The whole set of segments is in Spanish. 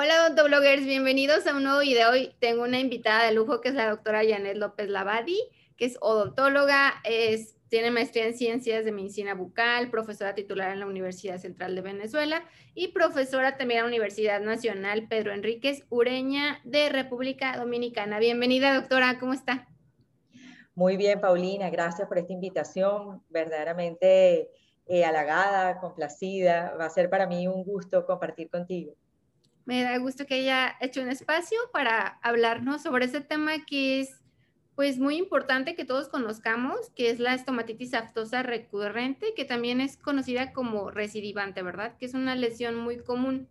Hola odontobloggers, bienvenidos a un nuevo video. Hoy tengo una invitada de lujo que es la doctora Janet López Lavadi, que es odontóloga, es, tiene maestría en ciencias de medicina bucal, profesora titular en la Universidad Central de Venezuela y profesora también en la Universidad Nacional Pedro Enríquez Ureña de República Dominicana. Bienvenida doctora, ¿cómo está? Muy bien, Paulina, gracias por esta invitación, verdaderamente eh, halagada, complacida. Va a ser para mí un gusto compartir contigo. Me da gusto que haya hecho un espacio para hablarnos sobre ese tema que es pues muy importante que todos conozcamos, que es la estomatitis aftosa recurrente, que también es conocida como recidivante, ¿verdad? Que es una lesión muy común.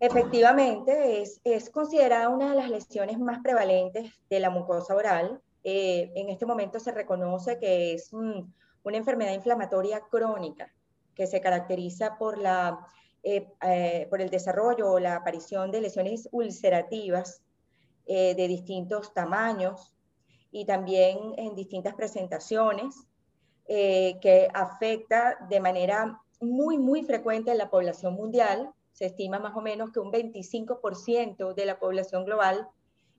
Efectivamente, es, considerada una de las lesiones más prevalentes de la mucosa oral. Eh, en este momento se reconoce que es una enfermedad inflamatoria crónica que se caracteriza por, la, eh, eh, por el desarrollo o la aparición de lesiones ulcerativas de distintos tamaños y también en distintas presentaciones que afecta de manera muy, muy frecuente en la población mundial se estima más o menos que un 25% de la población global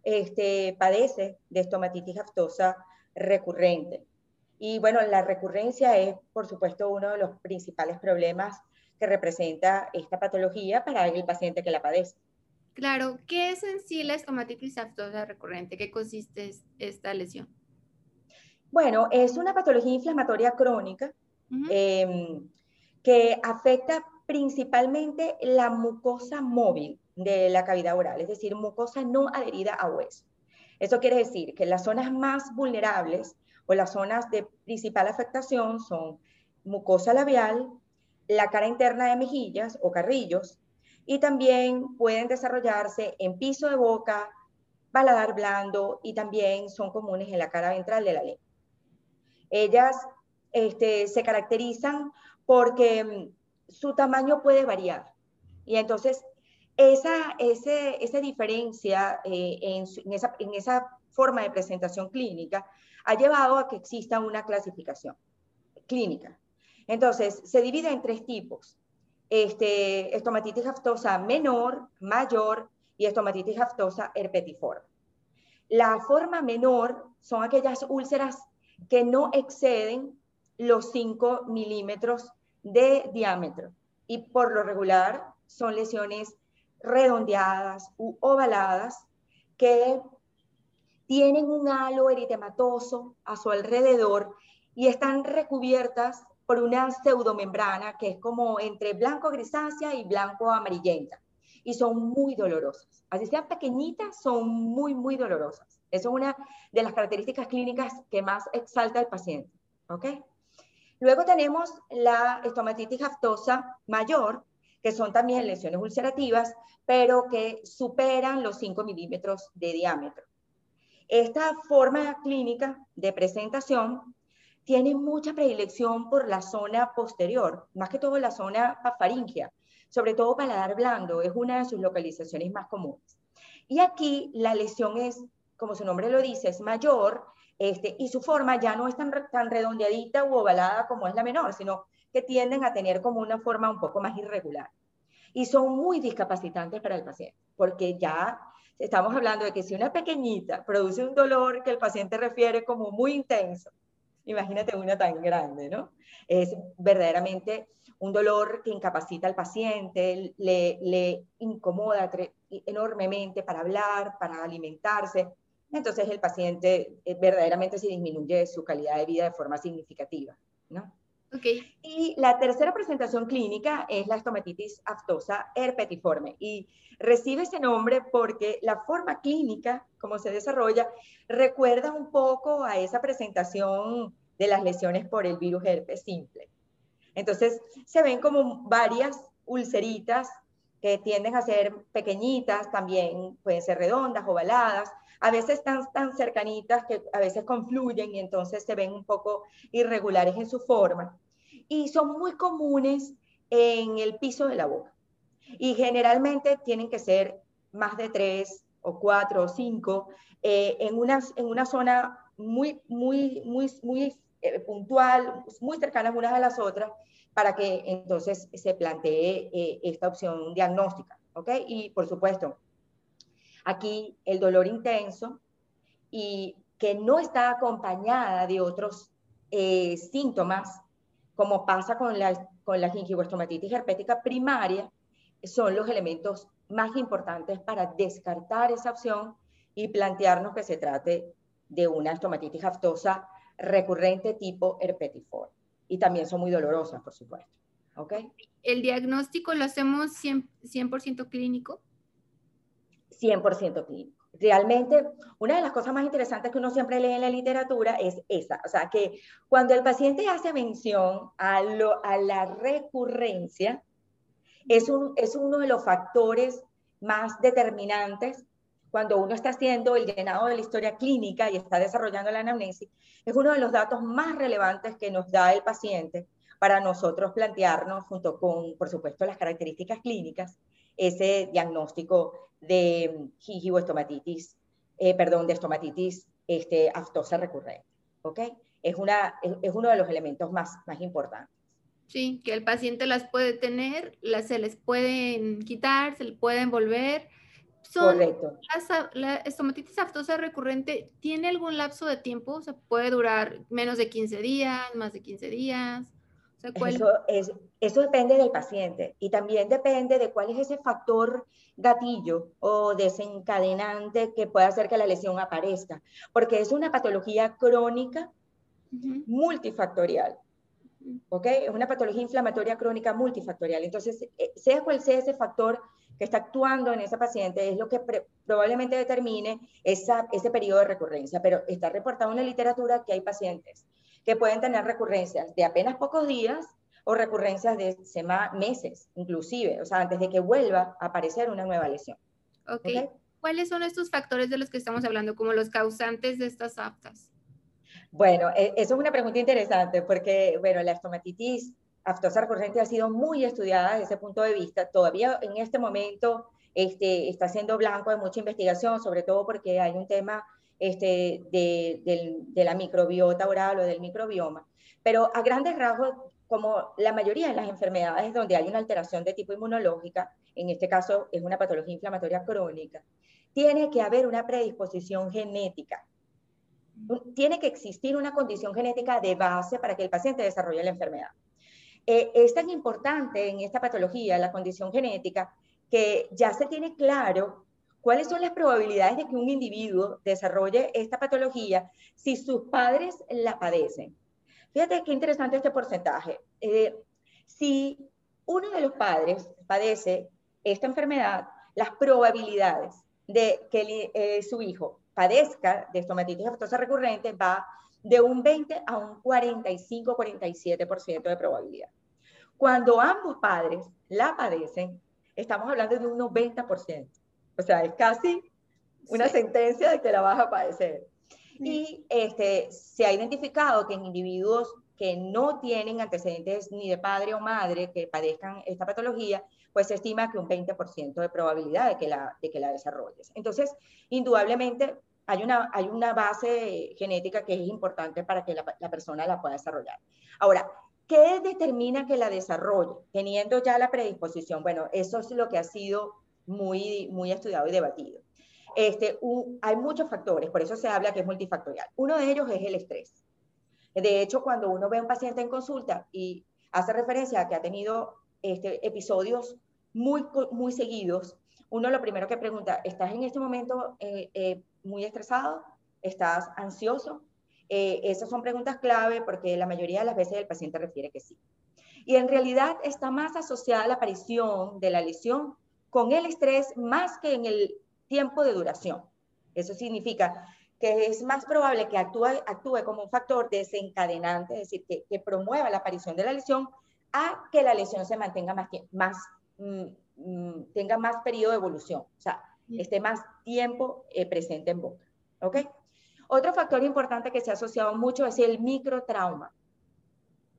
este, padece de estomatitis aftosa recurrente. Y bueno, la recurrencia es, por supuesto, uno de los principales problemas que representa esta patología para el paciente que la padece. Claro, ¿qué es en sí la estomatitis aftosa recurrente? ¿Qué consiste esta lesión? Bueno, es una patología inflamatoria crónica em, que afecta principalmente la mucosa móvil de la cavidad oral, es decir, mucosa no adherida a hueso. Eso quiere decir que las zonas más vulnerables o las zonas de principal afectación son mucosa labial, la cara interna de mejillas o carrillos, y también pueden desarrollarse en piso de boca, paladar blando y también son comunes en la cara ventral de la lengua. Ellas este, se caracterizan porque mm, su tamaño puede variar. Y entonces, esa, esa diferencia eh, en, esa, en esa forma de presentación clínica ha llevado a que exista una clasificación clínica. Entonces, se divide en tres tipos. Este, estomatitis aftosa menor, mayor y estomatitis aftosa herpetiforme. La forma menor son aquellas úlceras que no exceden los 5 milímetros de diámetro y por lo regular son lesiones redondeadas u ovaladas que tienen un halo eritematoso a su alrededor y están recubiertas por una pseudomembrana que es como entre blanco grisácea y blanco amarillenta y son muy dolorosas. Así sean pequeñitas, son muy, muy dolorosas. Eso es una de las características clínicas que más exalta al paciente. ¿Ok? Luego tenemos la estomatitis aftosa mayor, que son también lesiones ulcerativas, pero que superan los 5 milímetros de diámetro. Esta forma clínica de presentación tiene mucha predilección por la zona posterior, más que todo la zona faríngea, sobre todo paladar blando, es una de sus localizaciones más comunes. Y aquí la lesión es, como su nombre lo dice, es mayor este, y su forma ya no es tan, tan redondeadita u ovalada como es la menor, sino que tienden a tener como una forma un poco más irregular. Y son muy discapacitantes para el paciente, porque ya estamos hablando de que si una pequeñita produce un dolor que el paciente refiere como muy intenso, imagínate una tan grande, ¿no? Es verdaderamente un dolor que incapacita al paciente, le, incomoda enormemente para hablar, para alimentarse, entonces el paciente eh, verdaderamente se disminuye su calidad de vida de forma significativa. ¿no? Okay. Y la tercera presentación clínica es la estomatitis aftosa herpetiforme y recibe ese nombre porque la forma clínica, como se desarrolla, recuerda un poco a esa presentación de las lesiones por el virus herpes simple. Entonces se ven como varias ulceritas que tienden a ser pequeñitas, también pueden ser redondas, ovaladas, a veces están tan cercanitas que a veces confluyen y entonces se ven un poco irregulares en su forma. Y son muy comunes en el piso de la boca. Y generalmente tienen que ser más de tres o cuatro o cinco eh, en, una, en una zona muy, muy, muy, muy eh, puntual, muy cercanas unas a las otras, para que entonces se plantee eh, esta opción diagnóstica. ¿Ok? Y por supuesto, aquí el dolor intenso y que no está acompañada de otros eh, síntomas, como pasa con la, con la gingivoestomatitis herpética primaria, son los elementos más importantes para descartar esa opción y plantearnos que se trate de una estomatitis aftosa recurrente tipo herpetiforme. Y también son muy dolorosas, por supuesto. ¿Ok? ¿El diagnóstico lo hacemos 100%, 100 clínico? 100% clínico. Realmente, una de las cosas más interesantes que uno siempre lee en la literatura es esa, o sea, que cuando el paciente hace mención a, lo, a la recurrencia, es, un, es uno de los factores más determinantes cuando uno está haciendo el llenado de la historia clínica y está desarrollando la anamnesis, es uno de los datos más relevantes que nos da el paciente para nosotros plantearnos, junto con, por supuesto, las características clínicas, ese diagnóstico de gingivoestomatitis, eh, perdón, de estomatitis este, aftosa recurrente. ¿Ok? Es, una, es, uno de los elementos más, más importantes. Sí, que el paciente las puede tener, las, se les pueden quitar, se le pueden volver. Correcto. La, estomatitis aftosa recurrente tiene algún lapso de tiempo? O sea, puede durar menos de 15 días, más de 15 días eso, es, eso depende del paciente y también depende de cuál es ese factor gatillo o desencadenante que puede hacer que la lesión aparezca, porque es una patología crónica multifactorial. ¿Ok? Es una patología inflamatoria crónica multifactorial. Entonces, eh, sea cual sea ese factor que está actuando en esa paciente, es lo que probablemente determine esa, ese periodo de recurrencia. Pero está reportado en la literatura que hay pacientes que pueden tener recurrencias de apenas pocos días o recurrencias de meses, inclusive, o sea, antes de que vuelva a aparecer una nueva lesión. ok. ¿Cuáles son estos factores de los que estamos hablando como los causantes de estas aftas? Bueno, e, eso es una pregunta interesante porque, bueno, la estomatitis aftosa recurrente ha sido muy estudiada desde ese punto de vista. Todavía en este momento este, está siendo blanco de mucha investigación, sobre todo porque hay un tema este, de, la microbiota oral o del microbioma. Pero a grandes rasgos, como la mayoría de las enfermedades donde hay una alteración de tipo inmunológica, en este caso es una patología inflamatoria crónica, tiene que haber una predisposición genética. Tiene que existir una condición genética de base para que el paciente desarrolle la enfermedad. Eh, es tan importante en esta patología la condición genética que ya se tiene claro ¿Cuáles son las probabilidades de que un individuo desarrolle esta patología si sus padres la padecen? Fíjate qué interesante este porcentaje. Eh, si uno de los padres padece esta enfermedad, las probabilidades de que eh, su hijo padezca de estomatitis aftosa recurrente va de un 20 a un 45-47% de probabilidad. Cuando ambos padres la padecen, estamos hablando de un 90%. O sea, es casi una sentencia de que la vas a padecer. Y este, se ha identificado que en individuos que no tienen antecedentes ni de padre o madre que padezcan esta patología, pues se estima que un 20% de probabilidad de que la, de que la desarrolles. Entonces, indudablemente, hay una, hay una base genética que es importante para que la, la persona la pueda desarrollar. Ahora, ¿qué determina que la desarrolle? Teniendo ya la predisposición. Bueno, eso es lo que ha sido muy, muy estudiado y debatido. Este, hay muchos factores, por eso se habla que es multifactorial. Uno de ellos es el estrés. De hecho, cuando uno ve a un paciente en consulta y hace referencia a que ha tenido este, episodios muy, muy seguidos, uno lo primero que pregunta, ¿estás en este momento eh, eh, muy estresado? ¿Estás ansioso? Eh, esas son preguntas clave porque la mayoría de las veces el paciente refiere que sí. Y en realidad está más asociada a la aparición de la lesión con el estrés más que en el tiempo de duración. Eso significa que es más probable que actúe, actúe como un factor desencadenante, es decir, que, promueva la aparición de la lesión, a que la lesión se mantenga más, más mm, mm, tenga más periodo de evolución, o sea, esté más tiempo eh, presente en boca. ¿Ok? Otro factor importante que se ha asociado mucho es el microtrauma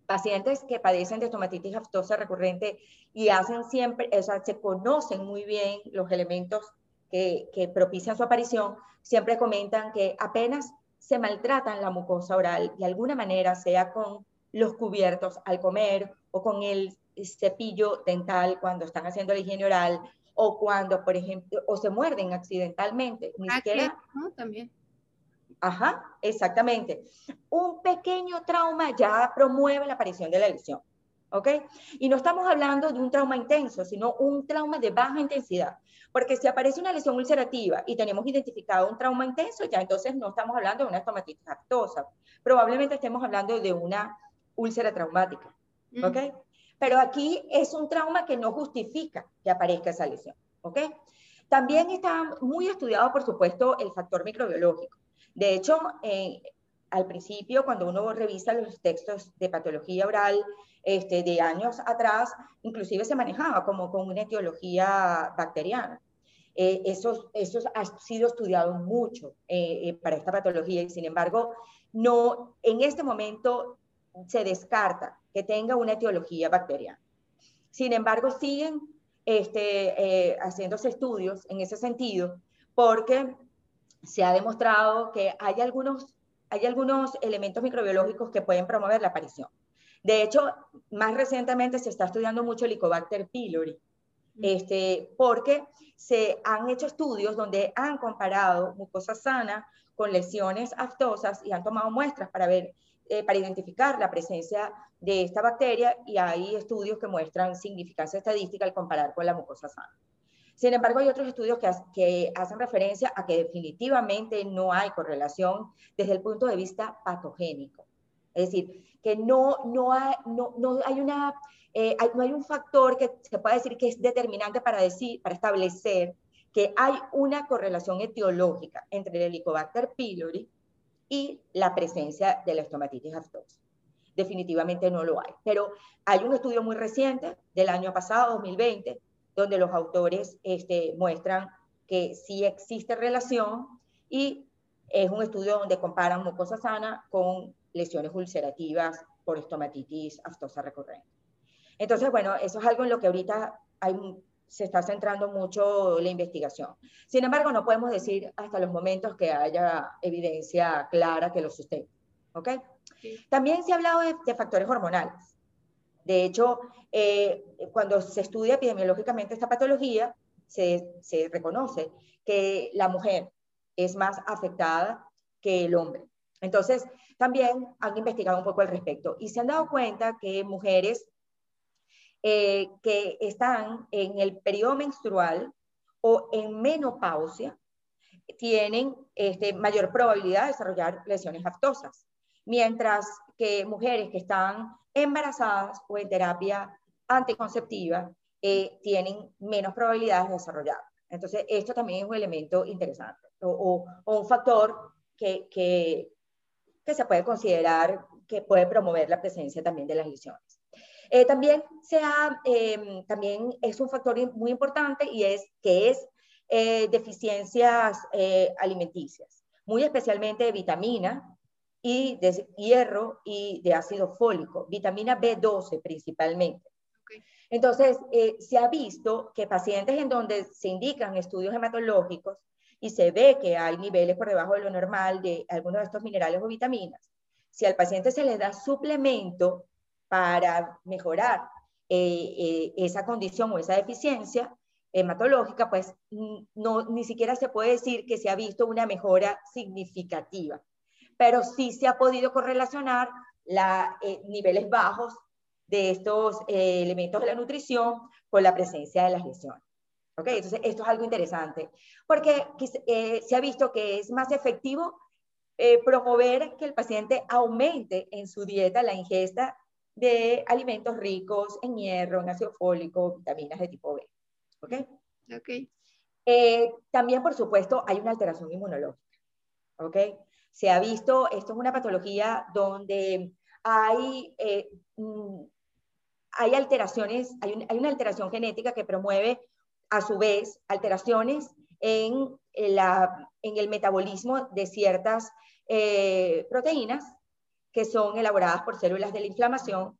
pacientes que padecen de estomatitis aftosa recurrente y hacen siempre, o sea, se conocen muy bien los elementos que, que propician su aparición, siempre comentan que apenas se maltratan la mucosa oral de alguna manera, sea con los cubiertos al comer o con el cepillo dental cuando están haciendo la higiene oral o cuando, por ejemplo, o se muerden accidentalmente. Ni ah, siquiera... También. Ajá, exactamente. Un pequeño trauma ya promueve la aparición de la lesión. ¿Ok? Y no estamos hablando de un trauma intenso, sino un trauma de baja intensidad. Porque si aparece una lesión ulcerativa y tenemos identificado un trauma intenso, ya entonces no estamos hablando de una estomatitis aftosa. Probablemente estemos hablando de una úlcera traumática. ¿Ok? Pero aquí es un trauma que no justifica que aparezca esa lesión. ¿Ok? También está muy estudiado, por supuesto, el factor microbiológico. De hecho, eh, al principio, cuando uno revisa los textos de patología oral este, de años atrás, inclusive se manejaba como con una etiología bacteriana. Eh, eso, ha sido estudiado mucho eh, para esta patología y sin embargo, no, en este momento se descarta que tenga una etiología bacteriana. Sin embargo, siguen este, haciéndose estudios en ese sentido porque se ha demostrado que hay algunos, hay algunos elementos microbiológicos que pueden promover la aparición. De hecho, más recientemente se está estudiando mucho el Helicobacter pylori, mm. este, porque se han hecho estudios donde han comparado mucosa sana con lesiones aftosas y han tomado muestras para ver, eh, para identificar la presencia de esta bacteria y hay estudios que muestran significancia estadística al comparar con la mucosa sana. Sin embargo, hay otros estudios que, hacen referencia a que definitivamente no hay correlación desde el punto de vista patogénico. Es decir, que no, no, hay, no, hay una, eh, no hay un factor que se pueda decir que es determinante para, decir, para establecer que hay una correlación etiológica entre el Helicobacter pylori y la presencia de la estomatitis aftosa. Definitivamente no lo hay. Pero hay un estudio muy reciente del año pasado, 2020, donde los autores este, muestran que sí existe relación y es un estudio donde comparan mucosa sana con lesiones ulcerativas por estomatitis aftosa recurrente. Entonces, bueno, eso es algo en lo que ahorita se está centrando mucho la investigación. Sin embargo, no podemos decir hasta los momentos que haya evidencia clara que lo sustente. ¿Ok? También se ha hablado de factores hormonales. De hecho, eh, cuando se estudia epidemiológicamente esta patología, se, reconoce que la mujer es más afectada que el hombre. Entonces, también han investigado un poco al respecto y se han dado cuenta que mujeres eh, que están en el periodo menstrual o en menopausia tienen este, mayor probabilidad de desarrollar lesiones aftosas, mientras que mujeres que están embarazadas o en terapia anticonceptiva eh, tienen menos probabilidades de desarrollar. Entonces, esto también es un elemento interesante o, un factor que, que, se puede considerar que puede promover la presencia también de las lesiones. Eh, también, sea, em, también es un factor muy importante y es que es eh, deficiencias alimenticias, muy especialmente de vitamina, y de hierro y de ácido fólico, vitamina B12 principalmente. Entonces, eh, se ha visto que pacientes en donde se indican estudios hematológicos y se ve que hay niveles por debajo de lo normal de algunos de estos minerales o vitaminas, si al paciente se le da suplemento para mejorar eh, eh, esa condición o esa deficiencia hematológica, pues no, ni siquiera se puede decir que se ha visto una mejora significativa pero sí se ha podido correlacionar los eh, niveles bajos de estos eh, elementos de la nutrición con la presencia de las lesiones. ¿Ok? Entonces, esto es algo interesante, porque eh, se ha visto que es más efectivo promover que el paciente aumente en su dieta la ingesta de alimentos ricos en hierro, en ácido fólico, vitaminas de tipo B. ¿Ok? Ok. también, por supuesto, hay una alteración inmunológica. ¿Ok? Se ha visto, esto es una patología donde hay, eh, mm, hay alteraciones, hay, una alteración genética que promueve a su vez alteraciones en, la, en el metabolismo de ciertas eh, proteínas que son elaboradas por células de la inflamación,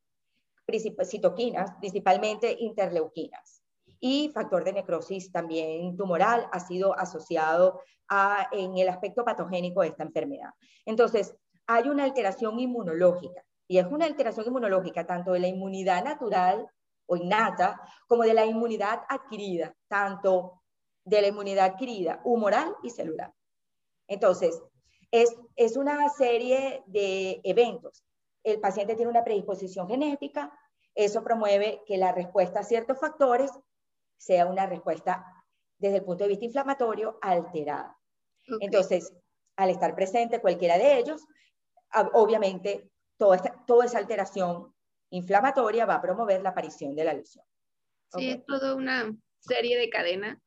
citoquinas, principalmente interleuquinas y factor de necrosis también tumoral ha sido asociado en el aspecto patogénico de esta enfermedad. Entonces, hay una alteración inmunológica y es una alteración inmunológica tanto de la inmunidad natural o innata como de la inmunidad adquirida, tanto de la inmunidad adquirida humoral y celular. Entonces, es, es una serie de eventos. El paciente tiene una predisposición genética, eso promueve que la respuesta a ciertos factores sea una respuesta desde el punto de vista inflamatorio alterada. Entonces, al estar presente cualquiera de ellos, obviamente toda, toda esa alteración inflamatoria va a promover la aparición de la lesión. Sí, es toda una serie de cadena.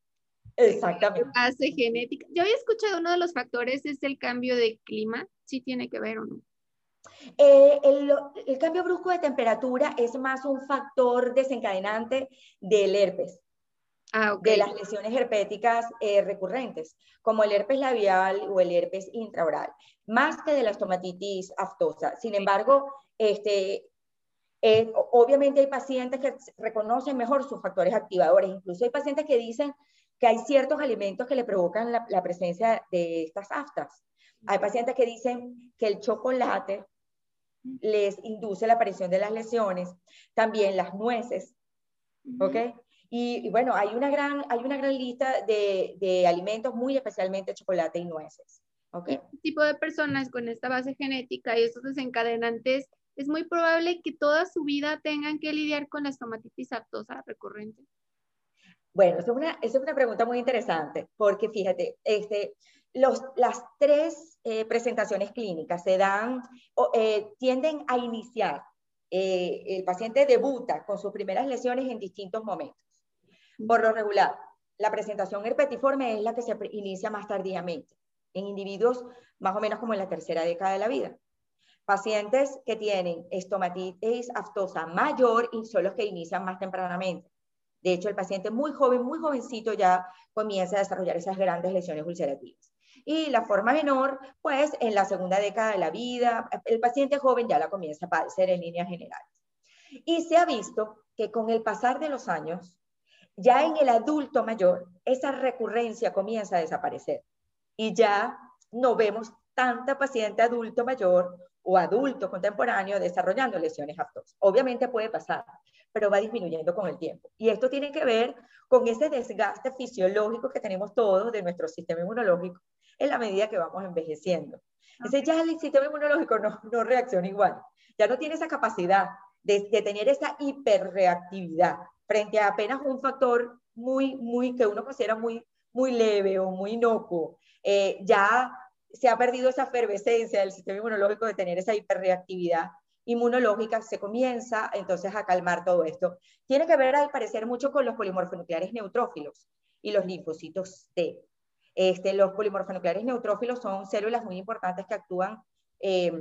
Exactamente. Base genética. Yo había escuchado uno de los factores es el cambio de clima. ¿Sí tiene que ver o no? Eh, el, el, cambio brusco de temperatura es más un factor desencadenante del herpes. Ah, de las lesiones herpéticas eh, recurrentes, como el herpes labial o el herpes intraoral, más que de la estomatitis aftosa. Sin embargo, este, eh, obviamente hay pacientes que reconocen mejor sus factores activadores, incluso hay pacientes que dicen que hay ciertos alimentos que le provocan la, la presencia de estas aftas. Hay pacientes que dicen que el chocolate les induce la aparición de las lesiones, también las nueces, ¿ok? Y, bueno, hay una gran, hay una gran lista de, de alimentos, muy especialmente chocolate y nueces. ¿okay? Este tipo de personas con esta base genética y estos desencadenantes, es muy probable que toda su vida tengan que lidiar con la estomatitis aftosa recurrente. Bueno, esa es una, es una pregunta muy interesante, porque fíjate, este, los, las tres eh, presentaciones clínicas se dan, eh, tienden a iniciar, eh, el paciente debuta con sus primeras lesiones en distintos momentos. Por lo regular, la presentación herpetiforme es la que se inicia más tardíamente, en individuos más o menos como en la tercera década de la vida. Pacientes que tienen estomatitis aftosa mayor son los que inician más tempranamente. De hecho, el paciente muy joven, muy jovencito ya comienza a desarrollar esas grandes lesiones ulcerativas. Y la forma menor, pues en la segunda década de la vida, el paciente joven ya la comienza a padecer en líneas generales. Y se ha visto que con el pasar de los años, ya en el adulto mayor, esa recurrencia comienza a desaparecer y ya no vemos tanta paciente adulto mayor o adulto contemporáneo desarrollando lesiones aftosas. Obviamente puede pasar, pero va disminuyendo con el tiempo. Y esto tiene que ver con ese desgaste fisiológico que tenemos todos de nuestro sistema inmunológico en la medida que vamos envejeciendo. Entonces ya el sistema inmunológico no, no reacciona igual, ya no tiene esa capacidad de, de tener esa hiperreactividad frente a apenas un factor muy, muy, que uno considera muy, muy leve o muy inocuo, eh, ya se ha perdido esa efervescencia del sistema inmunológico de tener esa hiperreactividad inmunológica, se comienza entonces a calmar todo esto. Tiene que ver, al parecer, mucho con los polimorfonucleares neutrófilos y los linfocitos T. Este, los polimorfonucleares neutrófilos son células muy importantes que actúan eh,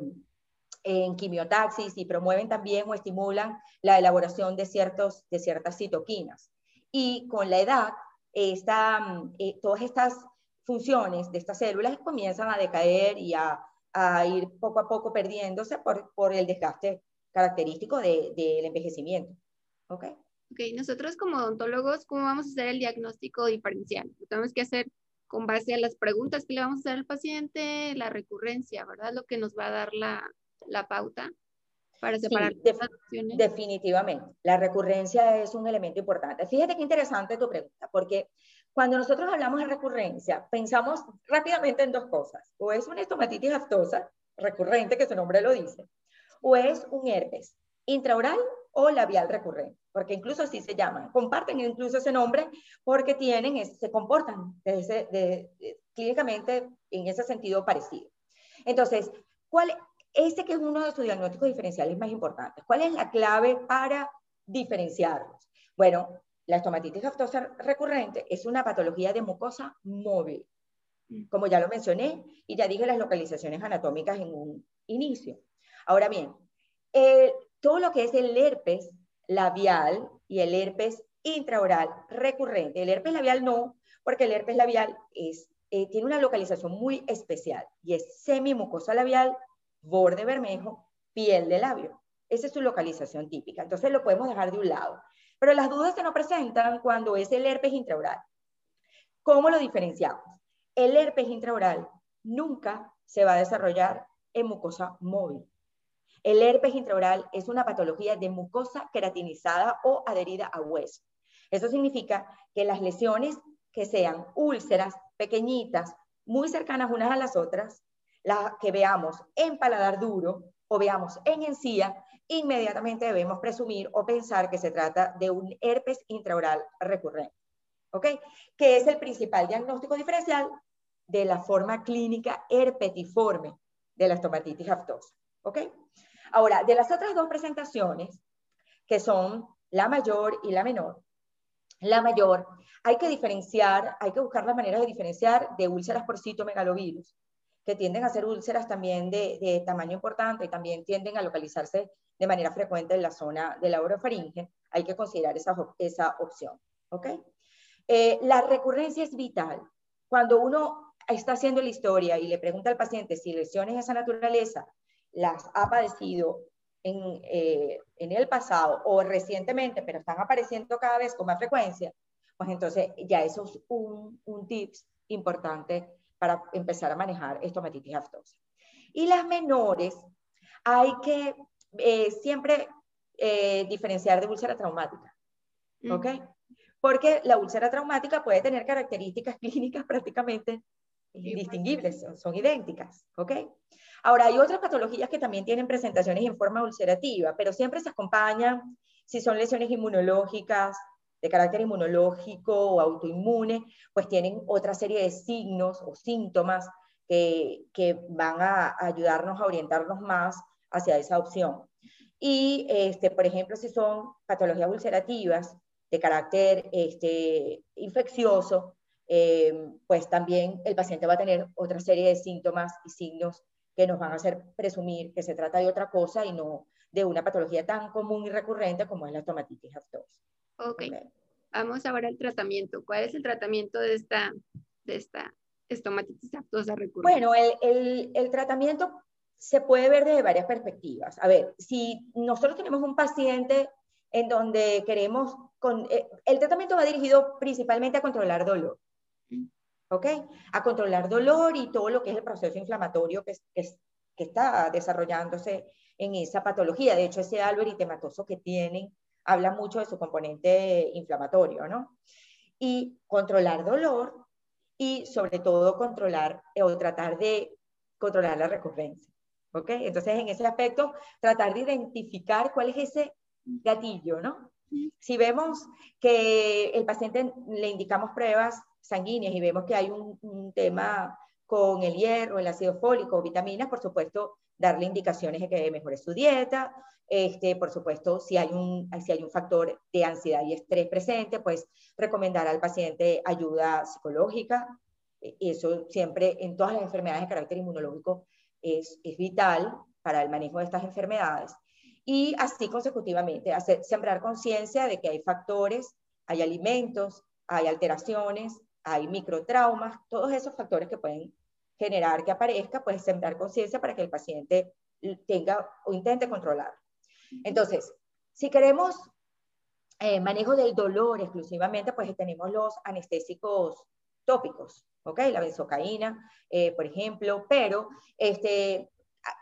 en quimiotaxis y promueven también o estimulan la elaboración de, ciertos, de ciertas citoquinas. Y con la edad, esta, eh, todas estas funciones de estas células comienzan a decaer y a, a ir poco a poco perdiéndose por, por el desgaste característico del de, envejecimiento. ¿Ok? Ok, nosotros como odontólogos, ¿cómo vamos a hacer el diagnóstico diferencial? Lo tenemos que hacer con base a las preguntas que le vamos a hacer al paciente, la recurrencia, ¿verdad? Lo que nos va a dar la, la pauta para separar sí, Definitivamente, la recurrencia es un elemento importante. Fíjate qué interesante tu pregunta, porque cuando nosotros hablamos de recurrencia, pensamos rápidamente en dos cosas. O es una estomatitis aftosa recurrente, que su nombre lo dice, o es un herpes intraoral o labial recurrente, porque incluso así se llaman. Comparten incluso ese nombre porque tienen, se comportan clínicamente en ese sentido parecido. Entonces, ¿cuál, ese que es uno de sus diagnósticos diferenciales más importantes. ¿Cuál es la clave para diferenciarlos? Bueno, la estomatitis aftosa recurrente es una patología de mucosa móvil, mm. como ya lo mencioné, y ya dije las localizaciones anatómicas en un inicio. Ahora bien, todo lo que es el herpes labial y el herpes intraoral recurrente, el herpes labial no, porque el herpes labial es, eh, tiene una localización muy especial y es semimucosa labial borde bermejo, piel de labio. Esa es su localización típica. Entonces lo podemos dejar de un lado. Pero las dudas se nos presentan cuando es el herpes intraoral. ¿Cómo lo diferenciamos? El herpes intraoral nunca se va a desarrollar en mucosa móvil. El herpes intraoral es una patología de mucosa queratinizada o adherida a hueso. Eso significa que las lesiones que sean úlceras pequeñitas, muy cercanas unas a las otras, las que veamos en paladar duro o veamos en encía, inmediatamente debemos presumir o pensar que se trata de un herpes intraoral recurrente. ¿Ok? Que es el principal diagnóstico diferencial de la forma clínica herpetiforme de la estomatitis aftosa. ¿Ok? Ahora, de las otras dos presentaciones, que son la mayor y la menor, la mayor, hay que diferenciar, hay que buscar las maneras de diferenciar de úlceras por citomegalovirus, que tienden a ser úlceras también de, tamaño importante y también tienden a localizarse de manera frecuente en la zona de la orofaringe. Hay que considerar esa, esa opción. ¿ok? Eh, la recurrencia es vital. Cuando uno está haciendo la historia y le pregunta al paciente si lesiones de esa naturaleza las ha padecido en, eh, en, el pasado o recientemente, pero están apareciendo cada vez con más frecuencia, pues entonces ya eso es un, un tips importante para empezar a manejar estomatitis aftosa. Y las menores, hay que eh, siempre eh, diferenciar de úlcera traumática, ¿ok? Porque la úlcera traumática puede tener características clínicas prácticamente indistinguibles, son, son idénticas, ¿ok? Ahora, hay otras patologías que también tienen presentaciones en forma ulcerativa, pero siempre se acompañan, si son lesiones inmunológicas, de carácter inmunológico o autoinmune, pues tienen otra serie de signos o síntomas que, que van a ayudarnos a orientarnos más hacia esa opción. Y, este, por ejemplo, si son patologías ulcerativas de carácter este, infeccioso, eh, pues también el paciente va a tener otra serie de síntomas y signos que nos van a hacer presumir que se trata de otra cosa y no de una patología tan común y recurrente como es la estomatitis aftosa. Ok. Vamos ahora al tratamiento. ¿Cuál es el tratamiento de esta, de esta estomatitis aftosa recurrente? Bueno, el, el, el tratamiento se puede ver desde varias perspectivas. A ver, si nosotros tenemos un paciente en donde queremos, con, eh, el tratamiento va dirigido principalmente a controlar dolor. ¿ok? A controlar dolor y todo lo que es el proceso inflamatorio que, que, que está desarrollándose en esa patología. De hecho, ese álbero eritematoso que tienen habla mucho de su componente inflamatorio, ¿no? Y controlar dolor y sobre todo controlar eh, o tratar de controlar la recurrencia, ¿ok? Entonces, en ese aspecto, tratar de identificar cuál es ese gatillo, ¿no? Si vemos que el paciente le indicamos pruebas sanguíneas y vemos que hay un, tema con el hierro, el ácido fólico, vitaminas, por supuesto, darle indicaciones de que mejore su dieta. Este, por supuesto, si hay, un, si hay un factor de ansiedad y estrés presente, pues recomendar al paciente ayuda psicológica. E, eso siempre en todas las enfermedades de carácter inmunológico es, es vital para el manejo de estas enfermedades. Y así consecutivamente, hacer, sembrar conciencia de que hay factores, hay alimentos, hay alteraciones, hay microtraumas, todos esos factores que pueden generar que aparezca, pues sembrar conciencia para que el paciente tenga o intente controlar. Entonces, si queremos eh, manejo del dolor exclusivamente, pues tenemos los anestésicos tópicos, ¿ok? La benzocaína, eh, por ejemplo, pero este,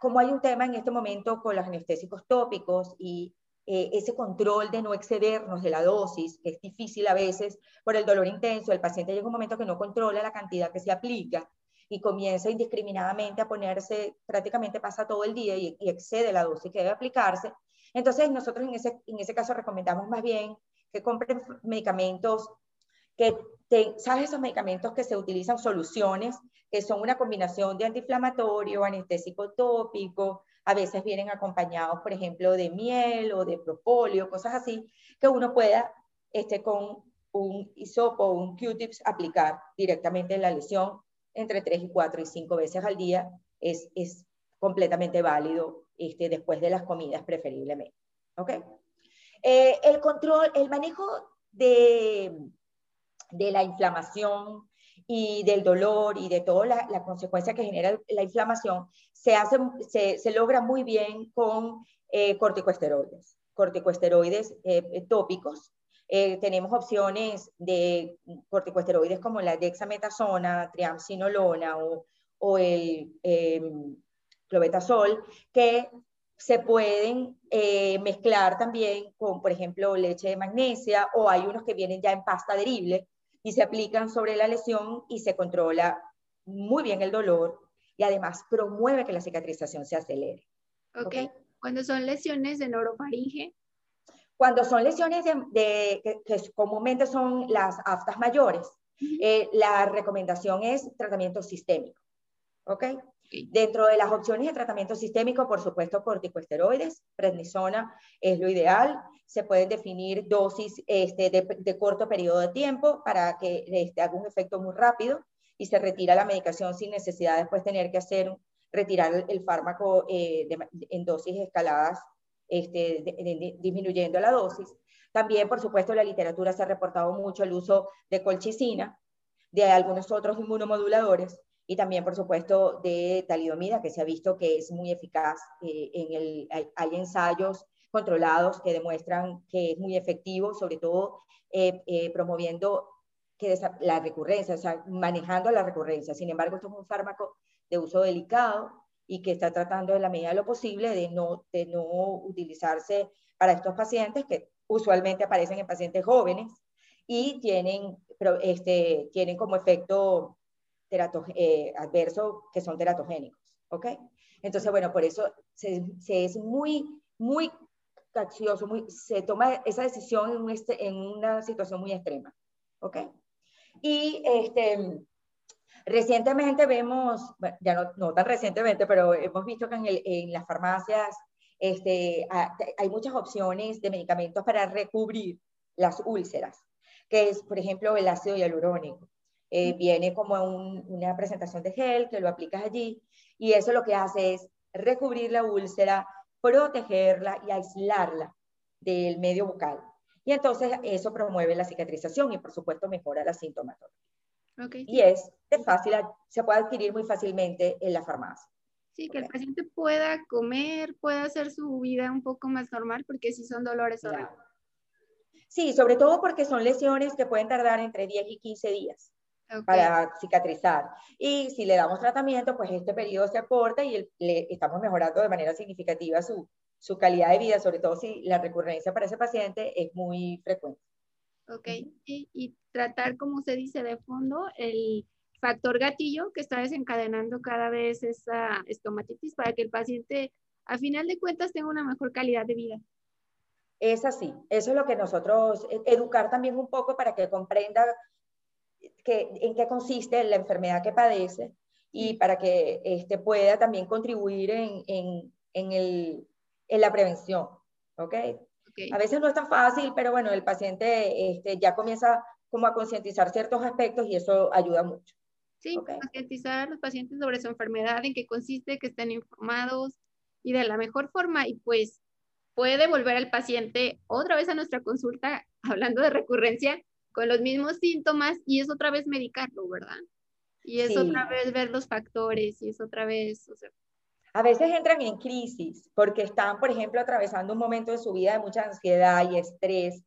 como hay un tema en este momento con los anestésicos tópicos y eh, ese control de no excedernos de la dosis, que es difícil a veces por el dolor intenso, el paciente llega un momento que no controla la cantidad que se aplica y comienza indiscriminadamente a ponerse, prácticamente pasa todo el día y, excede la dosis que debe aplicarse. Entonces nosotros en ese, en ese caso recomendamos más bien que compren medicamentos que, ¿sabes? Esos medicamentos que se utilizan, soluciones, que son una combinación de antiinflamatorio, anestésico tópico, a veces vienen acompañados, por ejemplo, de miel o de propóleo, cosas así, que uno pueda este, con un hisopo o un Q-tips aplicar directamente en la lesión entre 3 y 4 y 5 veces al día. Es, es completamente válido este, después de las comidas preferiblemente. ¿Ok? Eh, el control, el manejo de, de la inflamación y del dolor y de toda la, la consecuencia que genera la inflamación, se, hace, se, se logra muy bien con eh, corticosteroides, corticosteroides eh, tópicos. Eh, tenemos opciones de corticosteroides como la dexametasona, triamcinolona o, o el em, clobetasol, que se pueden eh, mezclar también con, por ejemplo, leche de magnesia o hay unos que vienen ya en pasta adherible y se aplican sobre la lesión y se controla muy bien el dolor y además promueve que la cicatrización se acelere. Ok. Cuando son lesiones de norofaringe. Cuando son lesiones de, que, comúnmente son las aftas mayores, eh, la recomendación es tratamiento sistémico. ¿Ok? Dentro de las opciones de tratamiento sistémico, por supuesto, corticosteroides, prednisona es lo ideal. Se pueden definir dosis este, de, corto periodo de tiempo para que este, haga un efecto muy rápido y se retira la medicación sin necesidad de después tener que hacer, retirar el, fármaco eh, en dosis escaladas, este, disminuyendo la dosis. También, por supuesto, la literatura se ha reportado mucho el uso de colchicina, de algunos otros inmunomoduladores y también, por supuesto, de talidomida, que se ha visto que es muy eficaz. Eh, en el, hay, ensayos controlados que demuestran que es muy efectivo, sobre todo eh, eh, promoviendo que la recurrencia, o sea, manejando la recurrencia. Sin embargo, esto es un fármaco de uso delicado y que está tratando en la medida de lo posible de no, de no utilizarse para estos pacientes que usualmente aparecen en pacientes jóvenes y tienen, este, tienen como efecto eh, adversos que son teratogénicos, ¿ok? Entonces, bueno, por eso se, es muy, muy caccioso, muy, se toma esa decisión en, este, en una situación muy extrema, ¿ok? Y este, recientemente vemos, ya no, no, tan recientemente, pero hemos visto que en, el, en las farmacias este, hay muchas opciones de medicamentos para recubrir las úlceras, que es, por ejemplo, el ácido hialurónico. Eh, viene como una presentación de gel que lo aplicas allí y eso lo que hace es recubrir la úlcera, protegerla y aislarla del medio bucal. Y entonces eso promueve la cicatrización y por supuesto mejora la sintomatología. Y es de fácil, se puede adquirir muy fácilmente en la farmacia. Sí, que el paciente pueda comer, pueda hacer su vida un poco más normal, porque si son dolores horribles. Sí, sobre todo porque son lesiones que pueden tardar entre 10 y 15 días para cicatrizar. Y si le damos tratamiento, pues este periodo se acorta y le estamos mejorando de manera significativa su, su calidad de vida, sobre todo si la recurrencia para ese paciente es muy frecuente. Ok, y, y tratar, como se dice de fondo, el factor gatillo que está desencadenando cada vez esa estomatitis para que el paciente, a final de cuentas, tenga una mejor calidad de vida. Es así, eso es lo que nosotros, e, educar también un poco para que comprenda en qué consiste la enfermedad que padece y para que este, pueda también contribuir en, en, en, el, en la prevención. ¿okay? A veces no es tan fácil, pero bueno, el paciente este, ya comienza como a concientizar ciertos aspectos y eso ayuda mucho. Sí, concientizar a los pacientes sobre su enfermedad, en qué consiste, que estén informados y de la mejor forma. Y pues puede volver el paciente otra vez a nuestra consulta, hablando de recurrencia, con los mismos síntomas y es otra vez medicarlo, ¿verdad? Y es otra vez ver los factores y es otra vez, o sea, a veces entran en crisis porque están, por ejemplo, atravesando un momento de su vida de mucha ansiedad y estrés.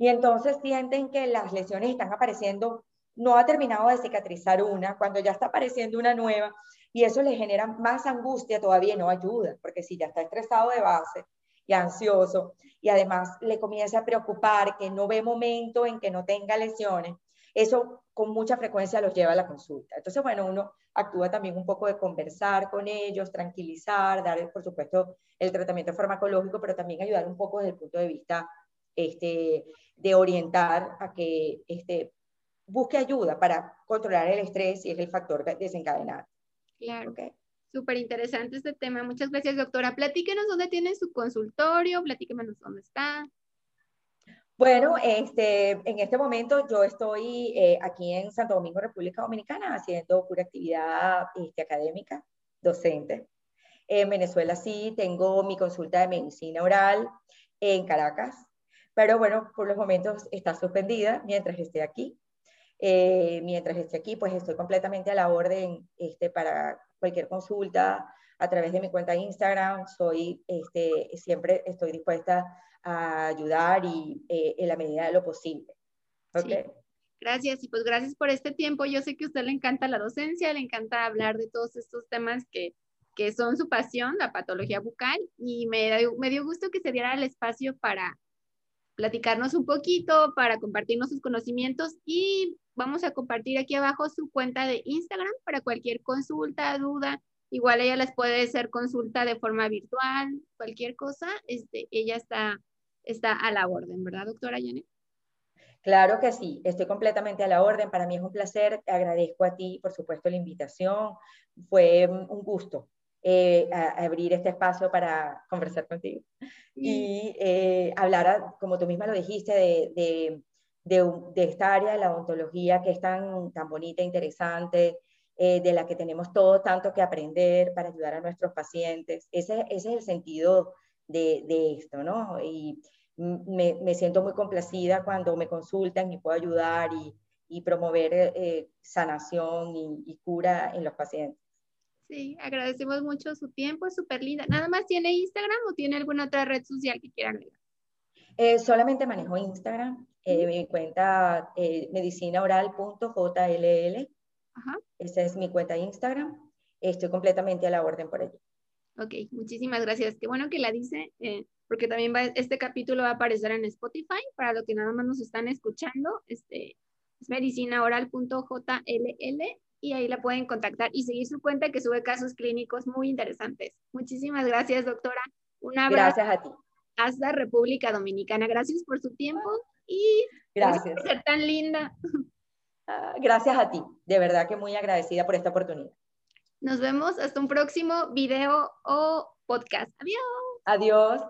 Y entonces sienten que las lesiones están apareciendo, no ha terminado de cicatrizar una, cuando ya está apareciendo una nueva, y eso le genera más angustia todavía, no ayuda, porque si ya está estresado de base, y ansioso y además le comienza a preocupar que no ve momento en que no tenga lesiones, eso con mucha frecuencia los lleva a la consulta. Entonces, bueno, uno actúa también un poco de conversar con ellos, tranquilizar, dar, por supuesto, el tratamiento farmacológico, pero también ayudar un poco desde el punto de vista este, de orientar a que este, busque ayuda para controlar el estrés y es el factor desencadenante. Claro. ¿Okay? Súper interesante este tema. Muchas gracias, doctora. Platíquenos dónde tiene su consultorio, platíquenos dónde está. Bueno, este, en este momento yo estoy eh, aquí en Santo Domingo, República Dominicana, haciendo pura actividad este, académica, docente. En Venezuela sí tengo mi consulta de medicina oral en Caracas, pero bueno, por los momentos está suspendida mientras esté aquí. Eh, mientras esté aquí, pues estoy completamente a la orden este, para cualquier consulta a través de mi cuenta de Instagram. Soy, este, siempre estoy dispuesta a ayudar y eh, en la medida de lo posible. Okay. Gracias y pues gracias por este tiempo. Yo sé que a usted le encanta la docencia, le encanta hablar de todos estos temas que, que son su pasión, la patología bucal, y me, me dio gusto que se diera el espacio para platicarnos un poquito, para compartirnos sus conocimientos y vamos a compartir aquí abajo su cuenta de Instagram para cualquier consulta, duda. Igual ella les puede hacer consulta de forma virtual, cualquier cosa, este, ella está, está a la orden, ¿verdad, doctora Janet? Claro que sí, estoy completamente a la orden. Para mí es un placer. Te agradezco a ti, por supuesto, la invitación. Fue un gusto eh, abrir este espacio para conversar contigo y eh, hablar, como tú misma lo dijiste, de, de, esta área de la odontología que es tan, tan bonita, interesante, eh, de la que tenemos todo tanto que aprender para ayudar a nuestros pacientes. Ese, ese es el sentido de, de esto, ¿no? Y me, me, siento muy complacida cuando me consultan y puedo ayudar y, y promover eh, sanación y, y, cura en los pacientes. Sí, agradecemos mucho su tiempo, es súper linda. ¿Nada más tiene Instagram o tiene alguna otra red social que quieran agregar? Eh, solamente manejo Instagram, eh, mi cuenta eh, medicinaoral.jll. Esa es mi cuenta de Instagram. Estoy completamente a la orden por ello. Ok, muchísimas gracias. Qué bueno que la dice, eh, porque también va, este capítulo va a aparecer en Spotify para los que nada más nos están escuchando. Este, es medicinaoral.jll y ahí la pueden contactar y seguir su cuenta que sube casos clínicos muy interesantes. Muchísimas gracias, doctora. Un abrazo. Gracias a ti. Hasta República Dominicana. Gracias por su tiempo y gracias por ser tan linda. Ah, gracias a ti. De verdad que muy agradecida por esta oportunidad. Nos vemos hasta un próximo video o podcast. Adiós. Adiós.